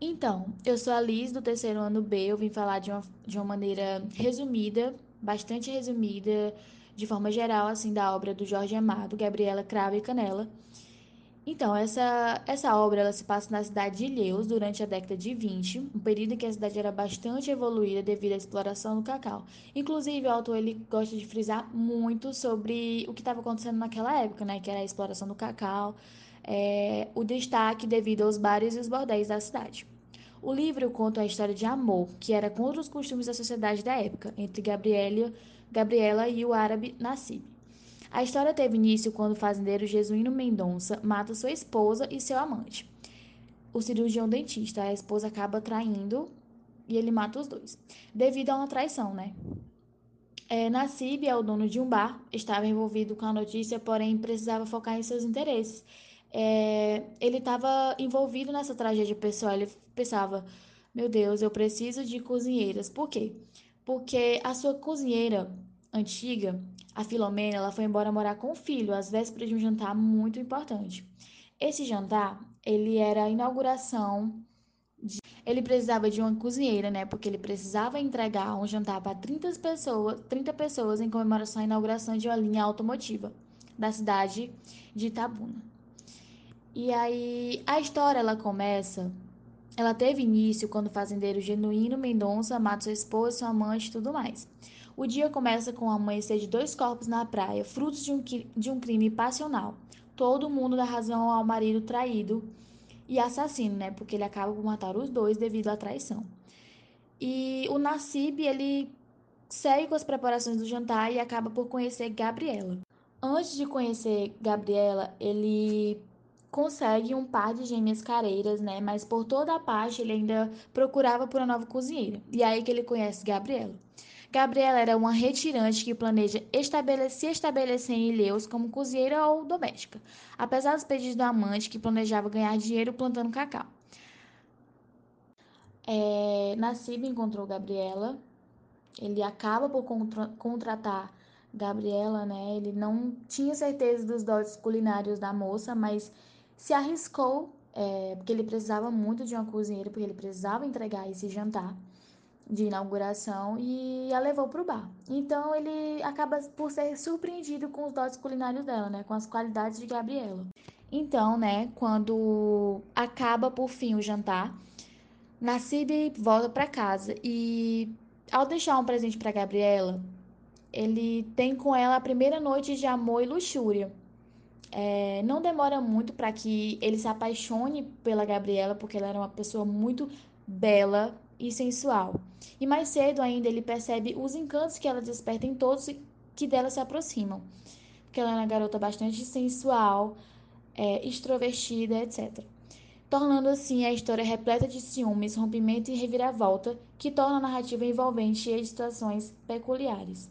Então, eu sou a Liz do terceiro ano B. Eu vim falar de uma, de uma maneira resumida, bastante resumida, de forma geral, assim, da obra do Jorge Amado, Gabriela Cravo e Canela. Então, essa, essa obra ela se passa na cidade de Ilhéus durante a década de 20, um período em que a cidade era bastante evoluída devido à exploração do cacau. Inclusive, o autor ele gosta de frisar muito sobre o que estava acontecendo naquela época, né, que era a exploração do cacau, é, o destaque devido aos bares e os bordéis da cidade. O livro conta a história de amor, que era contra os costumes da sociedade da época, entre Gabriela, Gabriela e o árabe Nassib. A história teve início quando o fazendeiro Jesuíno Mendonça mata sua esposa e seu amante. O cirurgião dentista, a esposa acaba traindo e ele mata os dois, devido a uma traição, né? É, Nassib é o dono de um bar, estava envolvido com a notícia, porém precisava focar em seus interesses. É, ele estava envolvido nessa tragédia pessoal, ele pensava, meu Deus, eu preciso de cozinheiras. Por quê? Porque a sua cozinheira antiga, a Filomena, ela foi embora morar com o filho às vésperas de um jantar muito importante. Esse jantar, ele era a inauguração de... ele precisava de uma cozinheira, né? Porque ele precisava entregar um jantar para 30 pessoas, 30 pessoas em comemoração à inauguração de uma linha automotiva da cidade de Itabuna. E aí a história ela começa ela teve início quando o fazendeiro Genuíno Mendonça mata sua esposa, sua amante e tudo mais. O dia começa com o amanhecer de dois corpos na praia, frutos de um, de um crime passional. Todo mundo dá razão ao marido traído e assassino, né? Porque ele acaba por matar os dois devido à traição. E o Nassib, ele segue com as preparações do jantar e acaba por conhecer Gabriela. Antes de conhecer Gabriela, ele consegue um par de gêmeas careiras, né? Mas por toda a parte ele ainda procurava por uma nova cozinheira. E aí que ele conhece Gabriela. Gabriela era uma retirante que planeja se estabelecer em Ilhéus como cozinheira ou doméstica, apesar dos pedidos do amante que planejava ganhar dinheiro plantando cacau. É, Nassib encontrou Gabriela, ele acaba por contra contratar Gabriela, né? Ele não tinha certeza dos dotes culinários da moça, mas se arriscou, é, porque ele precisava muito de uma cozinheira, porque ele precisava entregar esse jantar de inauguração e a levou para o bar. Então ele acaba por ser surpreendido com os dotes culinários dela, né, com as qualidades de Gabriela. Então, né, quando acaba por fim o jantar, Nassib volta para casa e ao deixar um presente para Gabriela, ele tem com ela a primeira noite de amor e luxúria. É, não demora muito para que ele se apaixone pela Gabriela, porque ela era uma pessoa muito bela e sensual. E mais cedo ainda ele percebe os encantos que ela desperta em todos que dela se aproximam. Porque ela é uma garota bastante sensual, é, extrovertida, etc. Tornando assim a história repleta de ciúmes, rompimento e reviravolta, que torna a narrativa envolvente e de situações peculiares.